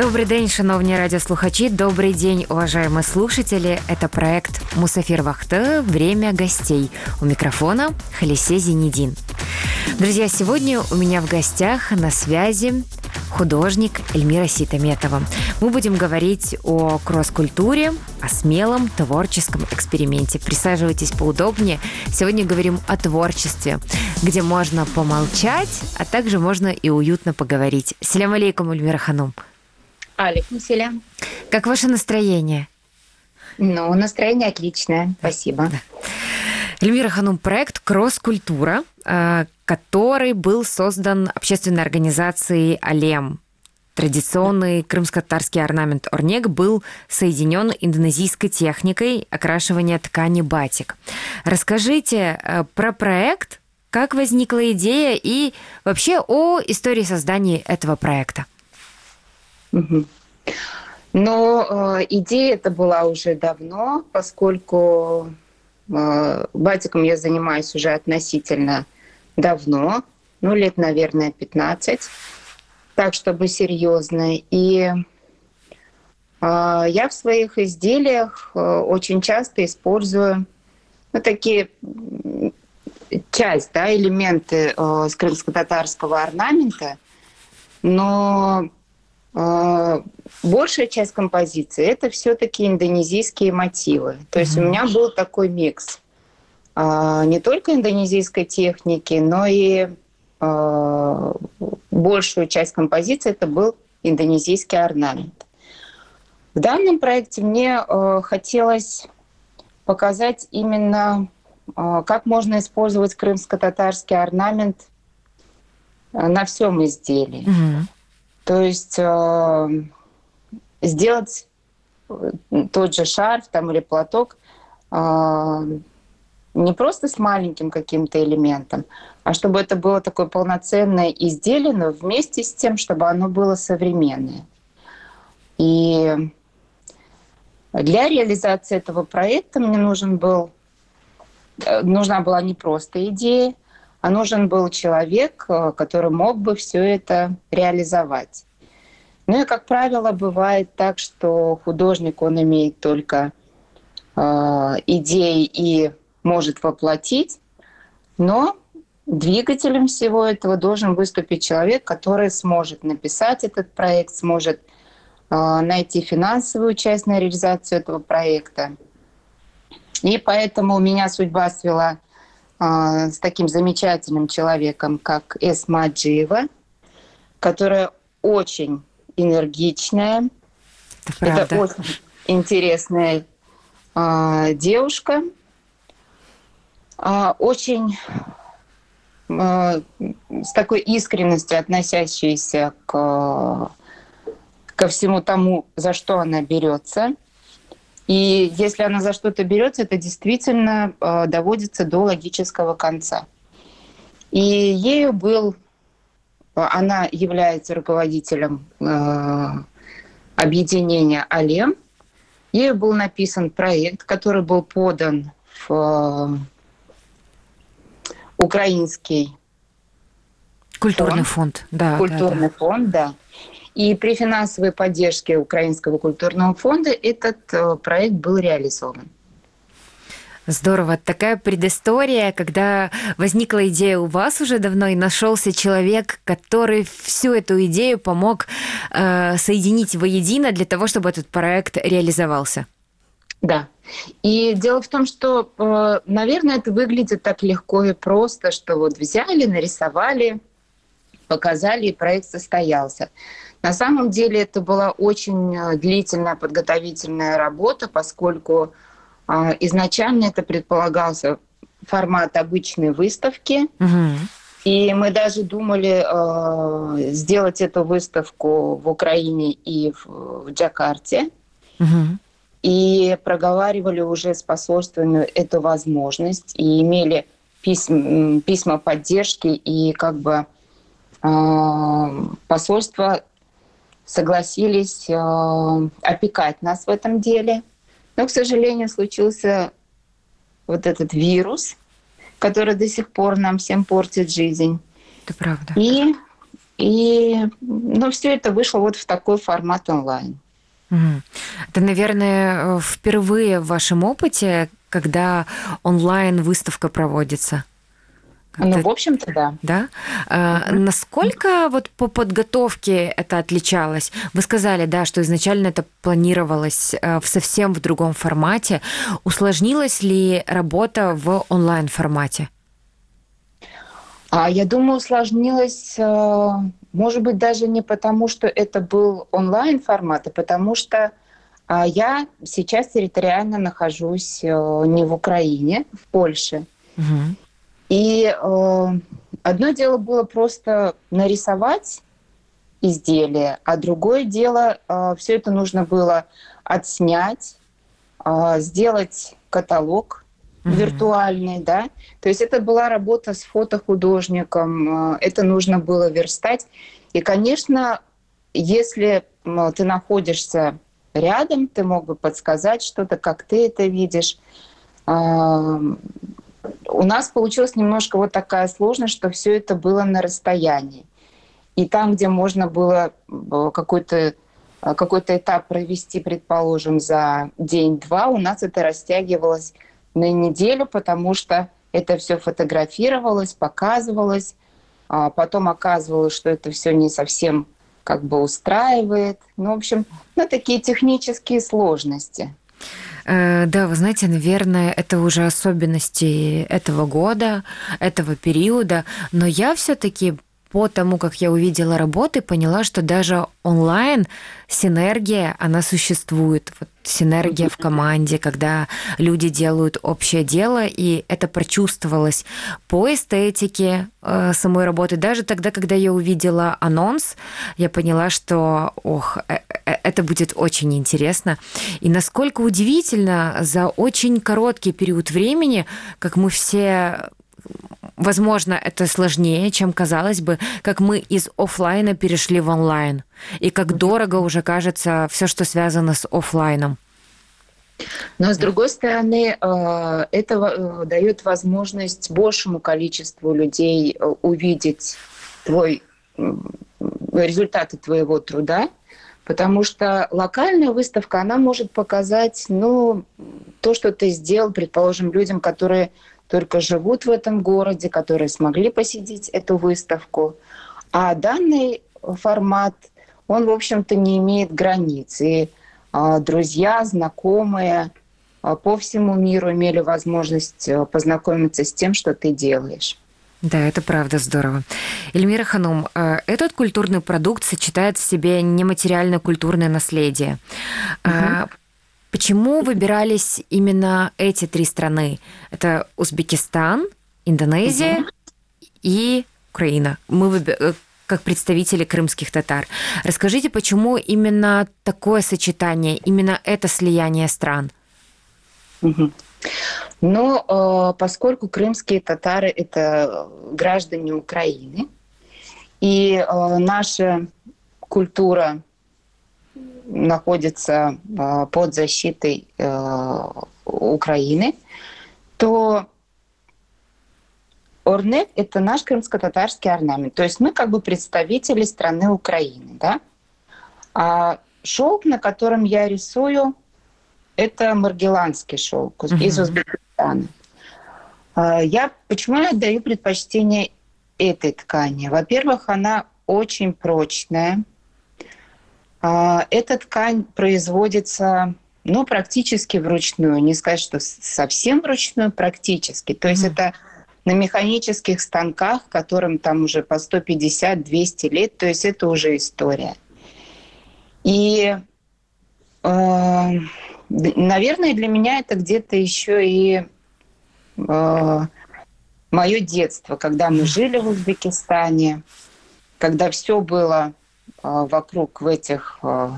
Добрий день, шановні радіослухачі. Добрый день, уважаемые слушатели. Это проект «Мусафир Вахта. Время гостей». У микрофона Халисе Зенедин. Друзья, сегодня у меня в гостях на связи художник Эльмира Ситаметова. Мы будем говорить о кросс-культуре, о смелом творческом эксперименте. Присаживайтесь поудобнее. Сегодня говорим о творчестве, где можно помолчать, а также можно и уютно поговорить. Селям алейкум, Эльмира Ханум. Алейкум селям. Как ваше настроение? Ну, настроение отличное, спасибо. Да. Эльмира Ханум, проект «Кросс-культура», э, который был создан общественной организацией «Алем». Традиционный крымско-татарский орнамент орнег был соединен индонезийской техникой окрашивания ткани батик. Расскажите э, про проект, как возникла идея и вообще о истории создания этого проекта. Но э, идея это была уже давно, поскольку э, батиком я занимаюсь уже относительно давно, ну лет, наверное, 15, так чтобы серьезно. И э, я в своих изделиях э, очень часто использую ну, такие часть, да, элементы э, крымско-татарского орнамента, но большая часть композиции это все-таки индонезийские мотивы. То есть mm-hmm. у меня был такой микс а, не только индонезийской техники, но и а, большую часть композиции это был индонезийский орнамент. В данном проекте мне хотелось показать именно, как можно использовать крымско-татарский орнамент на всем изделии. Mm-hmm. То есть э, сделать э, тот же шарф там, или платок э, не просто с маленьким каким-то элементом, а чтобы это было такое полноценное изделие, но вместе с тем, чтобы оно было современное. И для реализации этого проекта мне нужен был, э, нужна была не просто идея, а нужен был человек, э, который мог бы все это реализовать. Ну и, как правило, бывает так, что художник, он имеет только э, идеи и может воплотить, но двигателем всего этого должен выступить человек, который сможет написать этот проект, сможет э, найти финансовую часть на реализацию этого проекта. И поэтому меня судьба свела с таким замечательным человеком, как Эсма Джиева, которая очень энергичная. Это, Это очень интересная э, девушка, э, очень э, с такой искренностью относящаяся к, ко всему тому, за что она берется. И если она за что-то берется, это действительно э, доводится до логического конца. И ею был, она является руководителем э, объединения Алем. Ею был написан проект, который был подан в э, украинский культурный фонд, фонд да, культурный да, да. фонд, да. И при финансовой поддержке Украинского культурного фонда этот э, проект был реализован. Здорово. Такая предыстория, когда возникла идея у вас уже давно, и нашелся человек, который всю эту идею помог э, соединить воедино для того, чтобы этот проект реализовался. Да. И дело в том, что, э, наверное, это выглядит так легко и просто, что вот взяли, нарисовали, показали, и проект состоялся. На самом деле это была очень э, длительная подготовительная работа, поскольку а, изначально это предполагался формат обычной выставки. Угу. И мы даже думали э, сделать эту выставку в Украине и в, в Джакарте. Угу. И проговаривали уже с посольствами эту возможность и имели письма, письма поддержки и как бы э, посольство согласились э, опекать нас в этом деле. Но, к сожалению, случился вот этот вирус, который до сих пор нам всем портит жизнь. Это правда. И И ну, все это вышло вот в такой формат онлайн. Это, наверное, впервые в вашем опыте, когда онлайн-выставка проводится? Ну, в общем-то, да. Да? А, насколько вот по подготовке это отличалось? Вы сказали, да, что изначально это планировалось э, в совсем в другом формате. Усложнилась ли работа в онлайн-формате? А я думаю, усложнилось, э, может быть, даже не потому, что это был онлайн-формат, а потому что а, я сейчас территориально нахожусь э, не в Украине, в Польше. Угу. И э, одно дело было просто нарисовать изделие, а другое дело э, все это нужно было отснять, э, сделать каталог mm-hmm. виртуальный, да. То есть это была работа с фотохудожником, э, это нужно было верстать. И, конечно, если э, ты находишься рядом, ты мог бы подсказать что-то, как ты это видишь. Э, у нас получилась немножко вот такая сложность, что все это было на расстоянии. И там, где можно было э, какой-то э, какой-то этап провести, предположим, за день-два, у нас это растягивалось на неделю, потому что это все фотографировалось, показывалось, а потом оказывалось, что это все не совсем как бы устраивает. Ну, в общем, ну, такие технические сложности. Э, да, вы знаете, наверное, это уже особенности этого года, этого периода, но я все-таки по тому, как я увидела работы, поняла, что даже онлайн синергия, она существует. Вот синергия в команде, когда люди делают общее дело, и это прочувствовалось по эстетике э, самой работы. Даже тогда, когда я увидела анонс, я поняла, что, ох, э, это будет очень интересно. И насколько удивительно за очень короткий период времени, как мы все Возможно, это сложнее, чем казалось бы, как мы из офлайна перешли в онлайн. И как дорого уже кажется все, что связано с офлайном. Но с другой стороны, э, это э, дает возможность большему количеству людей э, увидеть твой результаты твоего труда, потому что локальная выставка, она может показать, ну, то, что ты сделал, предположим, людям, которые только живут в этом городе, которые смогли посетить эту выставку. А данный формат, он, в общем-то, не имеет границ. И а, друзья, знакомые а, по всему миру имели возможность а, познакомиться с тем, что ты делаешь. Да, это правда здорово. Эльмира Ханум, э, этот культурный продукт сочетает в себе нематериальное культурное наследие. Угу. Почему выбирались именно эти три страны? Это Узбекистан, Индонезия угу. и Украина. Мы выб... Э, как представители крымских татар. Расскажите, почему именно такое сочетание, именно это слияние стран? Угу. Ну, э, поскольку крымские татары – это граждане Украины, и э, наша культура находится а, под защитой э, Украины, то Орнет – это наш крымско-татарский орнамент. То есть мы как бы представители страны Украины. Да? А шелк, на котором я рисую, это маргеланский шелк uh-huh. из Узбекистана. А, я, почему я даю предпочтение этой ткани? Во-первых, она очень прочная, а, эта ткань производится ну, практически вручную. Не сказать, что совсем вручную, практически. То есть mm. это на механических станках, которым там уже по 150-200 лет, то есть это уже история. И, э, наверное, для меня это где-то еще и э, мое детство, когда мы жили в Узбекистане, когда все было Э, вокруг в этих э,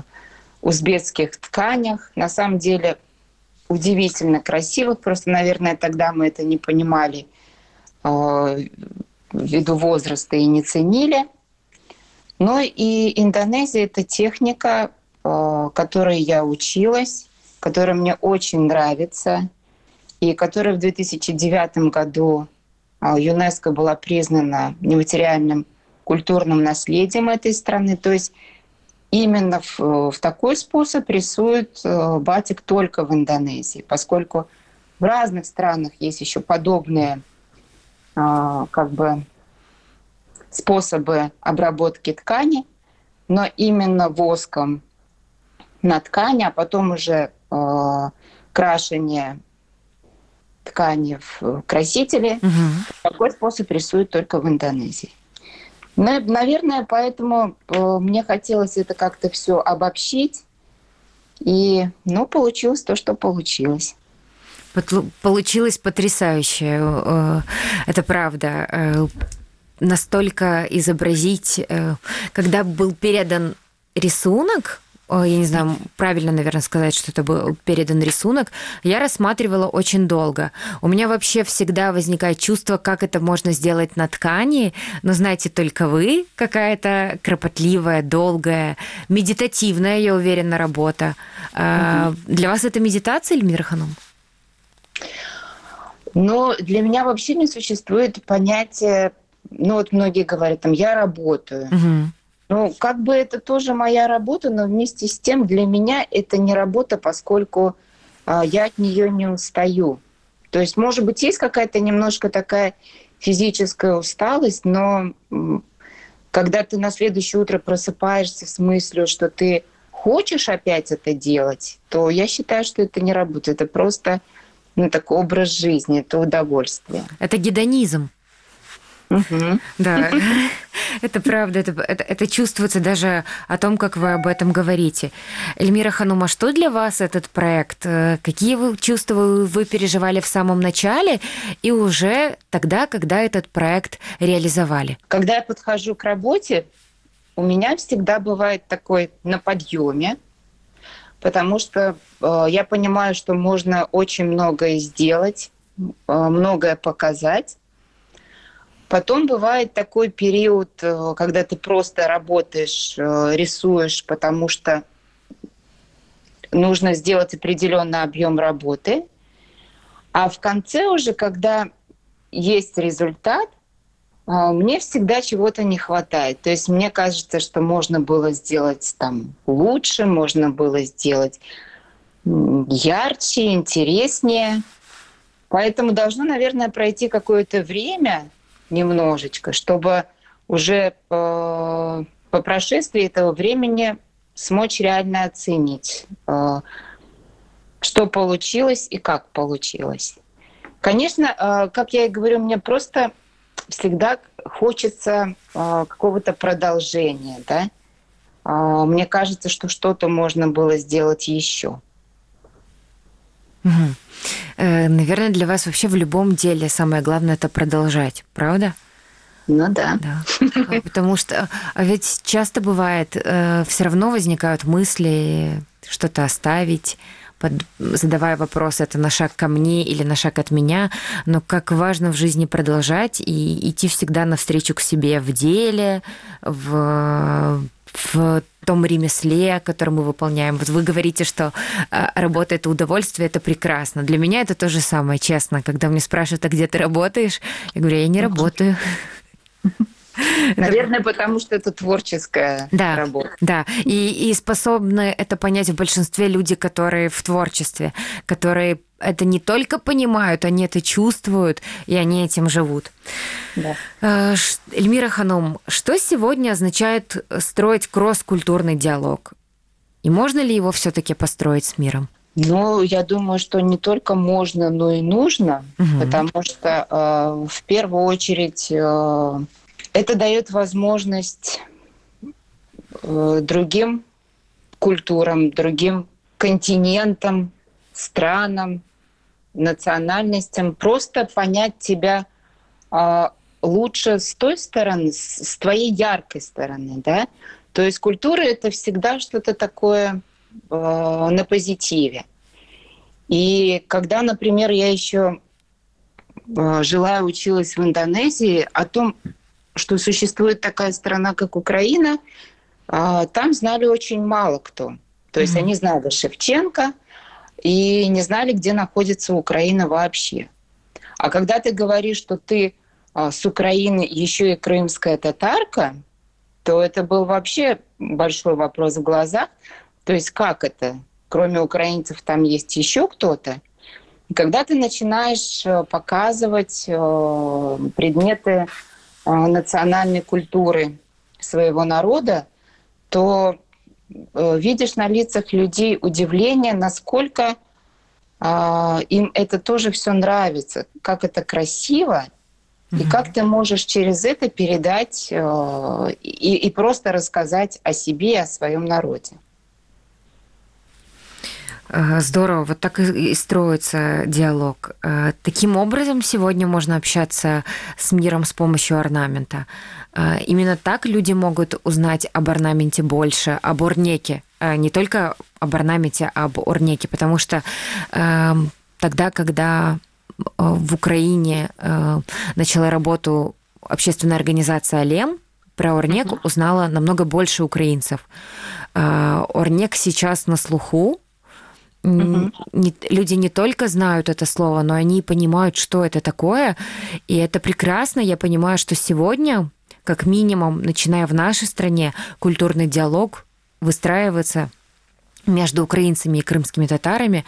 узбекских тканях. На самом деле удивительно красивых. Просто, наверное, тогда мы это не понимали э, ввиду возраста и не ценили. Но и Индонезия – это техника, которой я училась, которая мне очень нравится, и которая в 2009 году ЮНЕСКО была признана нематериальным культурным наследием этой страны. То есть именно в, в такой способ рисует э, батик только в Индонезии, поскольку в разных странах есть еще подобные э, как бы способы обработки ткани, но именно воском на ткани, а потом уже крашение ткани в красители. Угу. Такой способ рисуют только в Индонезии. Наверное, поэтому э, мне хотелось это как-то все обобщить. И, ну, получилось то, что получилось. Получилось потрясающе. Э, это правда. Э, настолько изобразить, когда был передан рисунок, я не знаю, правильно, наверное, сказать, что это был передан рисунок, я рассматривала очень долго. У меня вообще всегда возникает чувство, как это можно сделать на ткани, но знаете только вы, какая-то кропотливая, долгая, медитативная, я уверена, работа. Угу. Для вас это медитация, Эльмира Ханум? Ну, для меня вообще не существует понятия, ну вот многие говорят, там, я работаю. Угу. Ну, как бы это тоже моя работа, но вместе с тем для меня это не работа, поскольку а, я от нее не устаю. То есть, может быть, есть какая-то немножко такая физическая усталость, но когда ты на следующее утро просыпаешься с мыслью, что ты хочешь опять это делать, то я считаю, что это не работа, это просто ну, такой образ жизни, это удовольствие. Это гедонизм. Угу. Да, это правда, это, это, это чувствуется даже о том, как вы об этом говорите. Эльмира Ханума, что для вас этот проект? Э, какие вы чувства вы переживали в самом начале и уже тогда, когда этот проект реализовали? Когда я подхожу к работе, у меня всегда бывает такой на подъеме, потому что э, я понимаю, что можно очень многое сделать, э, многое показать, Потом бывает такой период, э, когда ты просто работаешь, э, рисуешь, потому что нужно сделать определенный объем работы. А в конце уже, когда есть результат, э, мне всегда чего-то не хватает. То есть мне кажется, что можно было сделать там лучше, можно было сделать ярче, интереснее. Поэтому должно, наверное, пройти какое-то время, немножечко, чтобы уже по, по прошествии этого времени смочь реально оценить, э, что получилось и как получилось. Конечно, э, как я и говорю, мне просто всегда хочется э, какого-то продолжения, да. Мне кажется, что что-то можно было сделать еще. Угу. Наверное, для вас вообще в любом деле самое главное это продолжать, правда? Ну да. да. А, потому что а ведь часто бывает, э, все равно возникают мысли что-то оставить, под, задавая вопрос, это на шаг ко мне или на шаг от меня, но как важно в жизни продолжать и идти всегда навстречу к себе в деле, в, в том ремесле, которое мы выполняем. Вот вы говорите, что а, работа – это удовольствие, это прекрасно. Для меня это то же самое, честно. Когда мне спрашивают, а где ты работаешь? Я говорю, я не работаю. Наверное, потому что это творческая да, работа. Да, и, и способны это понять в большинстве люди, которые в творчестве, которые это не только понимают, они это чувствуют, и они этим живут. Да. Э, Эльмира Ханум, что сегодня означает строить кросс-культурный диалог? И можно ли его все-таки построить с миром? Ну, я думаю, что не только можно, но и нужно, угу. потому что э, в первую очередь э, это дает возможность э, другим культурам, другим континентам, странам, национальностям просто понять тебя э, лучше с той стороны, с, с твоей яркой стороны, да. То есть культура это всегда что-то такое э, на позитиве. И когда, например, я еще э, жила и училась в Индонезии, о том, что существует такая страна, как Украина, а, там знали очень мало кто. То есть mm-hmm. они знали Шевченко и не знали, где находится Украина вообще. А когда ты говоришь, что ты а, с Украины еще и крымская татарка, то это был вообще большой вопрос в глазах. То есть как это? Кроме украинцев там есть еще кто-то? Когда ты начинаешь э, показывать э, предметы э, национальной культуры своего народа, то видишь на лицах людей удивление, насколько им это тоже все нравится, как это красиво, и как ты можешь через это передать и, и просто рассказать о себе и о своем народе. Здорово, вот так и строится диалог. Таким образом сегодня можно общаться с миром с помощью орнамента. Именно так люди могут узнать об орнаменте больше, об орнеке, не только об орнаменте, а об орнеке, потому что тогда, когда в Украине начала работу общественная организация «Алем», про Орнек узнала намного больше украинцев. Орнек сейчас на слуху, Не, люди не только знают это слово, но они понимают, что это такое. И это прекрасно. Я понимаю, что сегодня, как минимум, начиная в нашей стране, культурный диалог выстраивается между украинцами и крымскими татарами,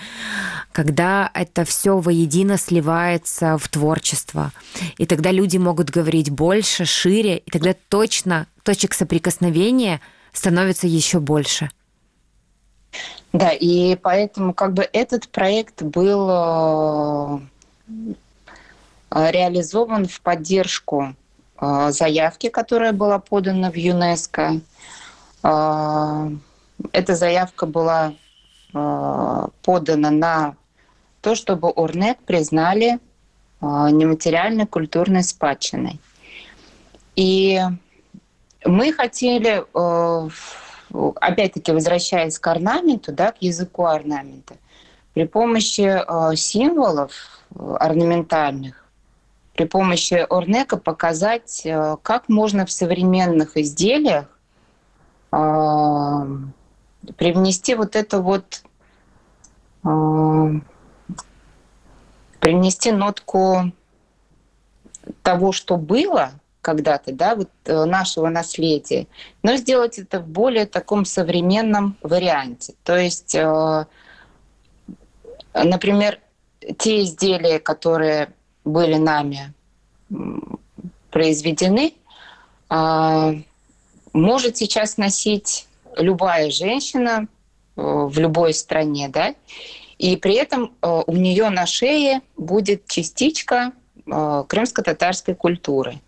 когда это все воедино сливается в творчество. И тогда люди могут говорить больше, шире, и тогда точно точек соприкосновения становится еще больше. Да, и поэтому как бы этот проект был э, реализован в поддержку э, заявки, которая была подана в ЮНЕСКо. Э, эта заявка была подана на то, чтобы Орнет признали нематериальной культурной спадщиной. И мы хотели опять-таки возвращаясь к орнаменту, да, к языку орнамента, при помощи э, символов э, орнаментальных, при помощи орнека показать, э, как можно в современных изделиях привнести вот это вот привнести нотку того, что было – когда-то, да, вот э, нашего наследия, но сделать это в более таком современном варианте. То есть, э, например, те изделия, которые были нами произведены, э, может сейчас носить любая женщина в любой стране, да, и при этом у нее на шее будет частичка крымско-татарской культуры.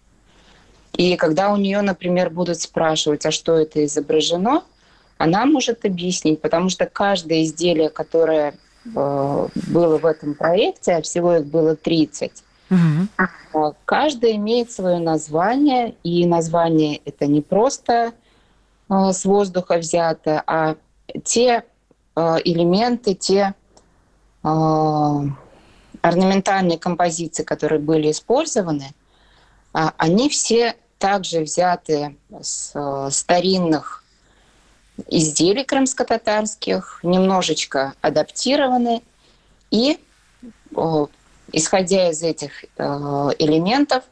И когда у нее, например, будут спрашивать, а что это изображено, она может объяснить, потому что каждое изделие, которое э, было в этом проекте, а всего их было 30, угу. каждое имеет свое название, и название это не просто э, с воздуха взято, а те э, элементы, те э, орнаментальные композиции, которые были использованы, а, они все также взяты с э, старинных изделий крымско-татарских, немножечко адаптированы. И, исходя из этих э, элементов,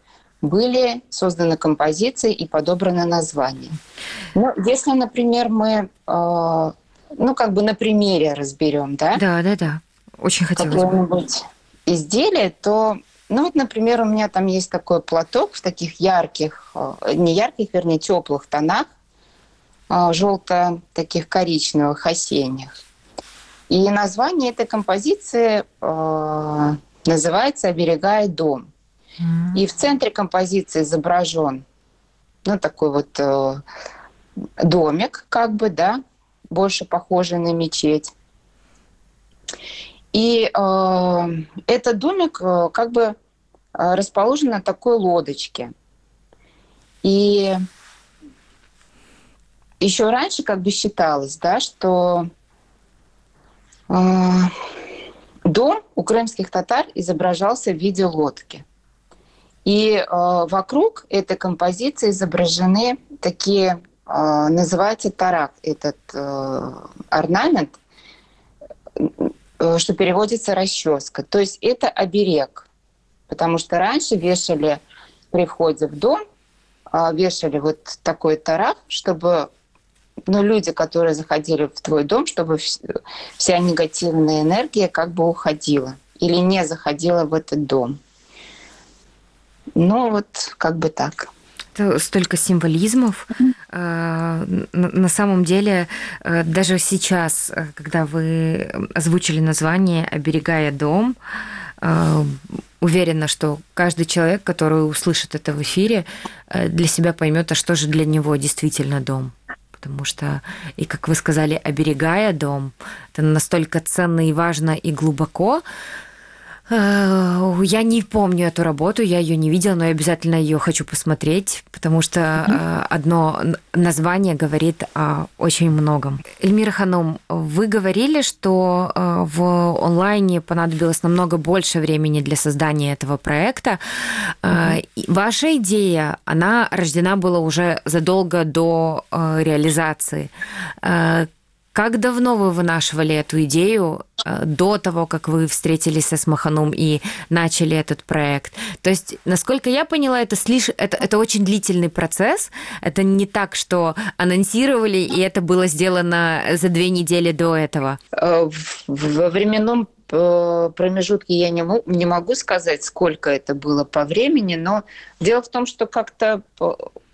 были созданы композиции и подобраны названия. Ну, если, например, мы, э, ну, как бы на примере разберем, да? Да, да, да. Очень хотелось бы. Изделие, то ну вот, например, у меня там есть такой платок в таких ярких, э, не ярких, вернее, теплых тонах, э, желто таких коричневых, осенних. И название этой композиции э, называется «Оберегая дом». Mm-hmm. И в центре композиции изображен ну, такой вот э, домик, как бы, да, больше похожий на мечеть. И э, этот домик э, как бы э, расположен на такой лодочке. И еще раньше как бы считалось, да, что э, дом у крымских татар изображался в виде лодки. И э, вокруг этой композиции изображены такие, э, называется тарак, этот э, орнамент, что переводится расческа. То есть это оберег. Потому что раньше вешали при входе в дом а, вешали вот такой тараф, чтобы ну, люди, которые заходили в твой дом, чтобы вся негативная энергия как бы уходила или не заходила в этот дом. Ну вот как бы так столько символизмов. Mm-hmm. На самом деле, э, даже сейчас, э, когда вы озвучили название «Оберегая дом», уверена, что каждый человек, который услышит это в эфире, для себя поймет, а что же для него действительно дом потому что, и как вы сказали, оберегая дом, это настолько ценно и важно и глубоко, Э, я не помню эту работу, я ее не видела, но я обязательно ее хочу посмотреть, потому что mm-hmm. одно название говорит о очень многом. Эльмира Ханом, вы говорили, что э, в онлайне понадобилось намного больше времени для создания этого проекта. Mm-hmm. Ваша идея, она рождена была уже задолго до реализации. Как давно вы вынашивали эту идею э, до того, как вы встретились со Смаханом и начали этот проект? То есть, насколько я поняла, это, слиш... это, это очень длительный процесс. Это не так, что анонсировали, и это было сделано за две недели до этого. Э, во временном э, промежутке я не, не могу сказать, сколько это было по времени, но дело в том, что как-то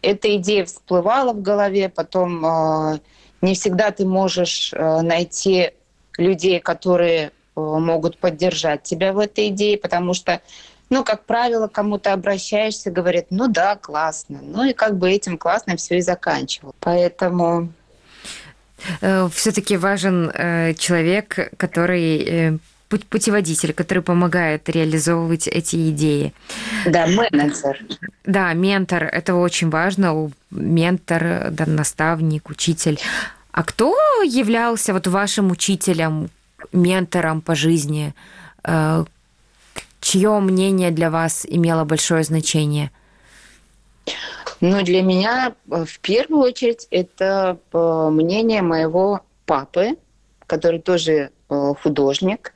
эта идея всплывала в голове, потом не всегда ты можешь э, найти людей, которые э, могут поддержать тебя в этой идее, потому что, ну, как правило, кому-то обращаешься, говорят, ну да, классно. Ну и как бы этим классно все и заканчивал. Поэтому э, все-таки важен человек, который путеводитель, который помогает реализовывать эти идеи. Да, менеджер. Да, ментор. Это очень важно. Ментор, да, наставник, учитель. А кто являлся вот вашим учителем, ментором по жизни? Э, чье мнение для вас имело большое значение? Ну, для меня э, в первую очередь это э, мнение моего папы, который тоже художник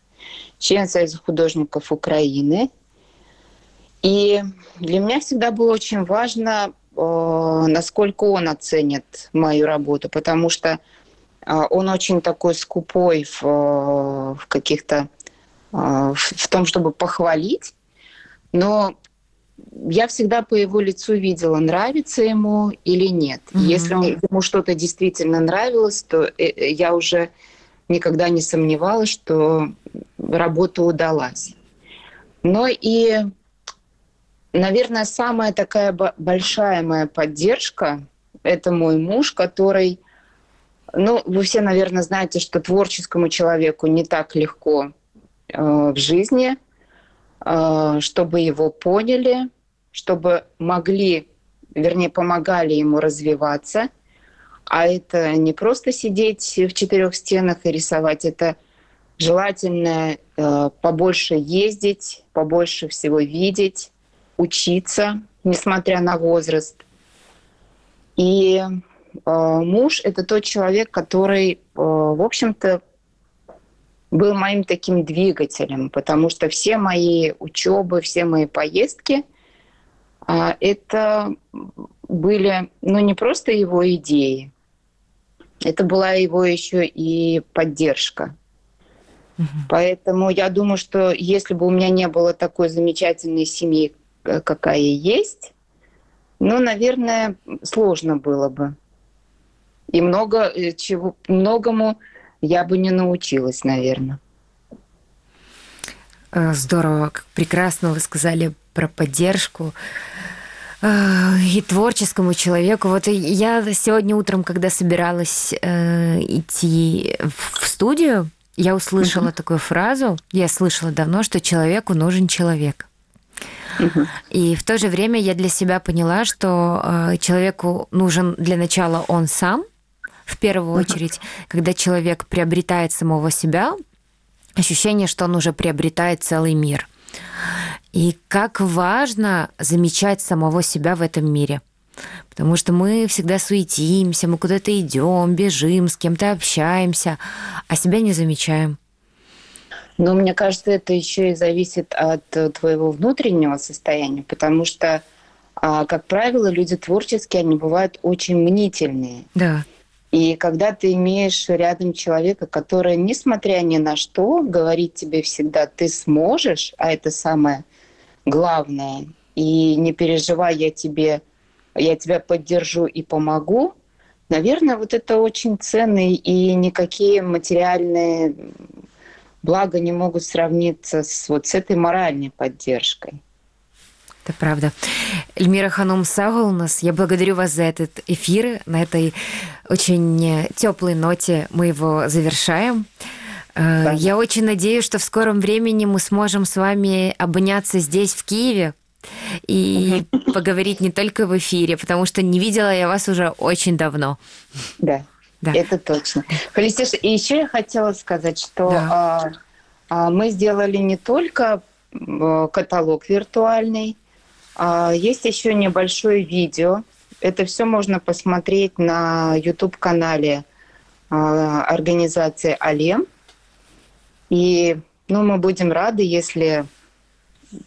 член Союза художников Украины. И для меня всегда было очень важно, э, насколько он оценит мою работу, потому что э, он очень такой скупой в, э, в каких-то в том, чтобы похвалить, но я всегда по его лицу видела, нравится ему или нет. Mm-hmm. Если ему что-то действительно нравилось, то я уже никогда не сомневалась, что работа удалась. Но и, наверное, самая такая большая моя поддержка – это мой муж, который, ну, вы все, наверное, знаете, что творческому человеку не так легко э, в жизни, э, чтобы его поняли, чтобы могли, вернее, помогали ему развиваться – а это не просто сидеть в четырех стенах и рисовать, это желательно э, побольше ездить, побольше всего видеть, учиться, несмотря на возраст. И э, муж это тот человек, который, э, в общем-то, был моим таким двигателем, потому что все мои учебы, все мои поездки э, это были, ну, не просто его идеи, это была его еще и поддержка. Угу. Поэтому я думаю, что если бы у меня не было такой замечательной семьи, э, какая есть, ну, наверное, сложно было бы. И много э, чего, многому я бы не научилась, наверное. Э, здорово, как прекрасно вы сказали про поддержку. И творческому человеку. Вот я сегодня утром, когда собиралась идти в студию, я услышала uh-huh. такую фразу, я слышала давно, что человеку нужен человек. И в то же время я для себя поняла, что э, человеку нужен для начала он сам, в первую очередь, когда человек приобретает самого себя, ощущение, что он уже приобретает целый мир. И как важно замечать самого себя в этом мире. Потому что мы всегда суетимся, мы куда-то идем, бежим, с кем-то общаемся, а себя не замечаем. Но мне кажется, это еще и зависит от твоего внутреннего состояния, потому что А, как правило, люди творческие, они бывают очень мнительные. Да. И когда ты имеешь рядом человека, который, несмотря ни на что, говорит тебе всегда, ты сможешь, а это самое главное, и не переживай, я тебе, я тебя поддержу и помогу, наверное, вот это очень ценно, и никакие материальные блага не могут сравниться с вот с этой моральной поддержкой. Это правда. Эльмира Ханум нас. я благодарю вас за этот эфир. На этой очень теплой ноте мы его завершаем. Э, да. Я очень надеюсь, что в скором времени мы сможем с вами обняться здесь, в Киеве, и поговорить не только в эфире, потому что не видела я вас уже очень давно. Да, да. это точно. Халистиш, и еще я хотела сказать, что да. а, а, мы сделали не только каталог виртуальный, а, есть еще небольшое видео. Это все можно посмотреть на YouTube-канале а, организации «Алем». И ну, мы будем рады, если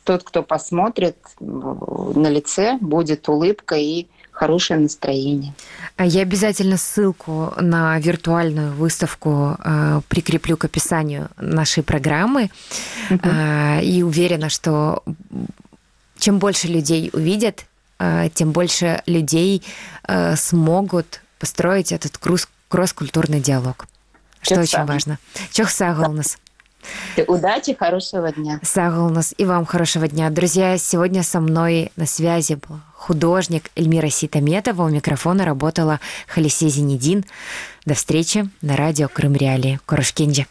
тот, кто посмотрит, на лице будет улыбка и хорошее настроение. А я обязательно ссылку на виртуальную выставку э, прикреплю к описанию нашей программы. Угу. Э, и уверена, что чем больше людей увидят, э, тем больше людей э, смогут построить этот кросс-культурный диалог. Что Чох очень важно. Чох нас. Удачи, хорошего дня. нас и вам хорошего дня. Друзья, сегодня со мной на связи был художник Эльмира Ситаметова. У микрофона работала Халисе Зинедин. До встречи на радио Крым Реалии. Курушкинджи.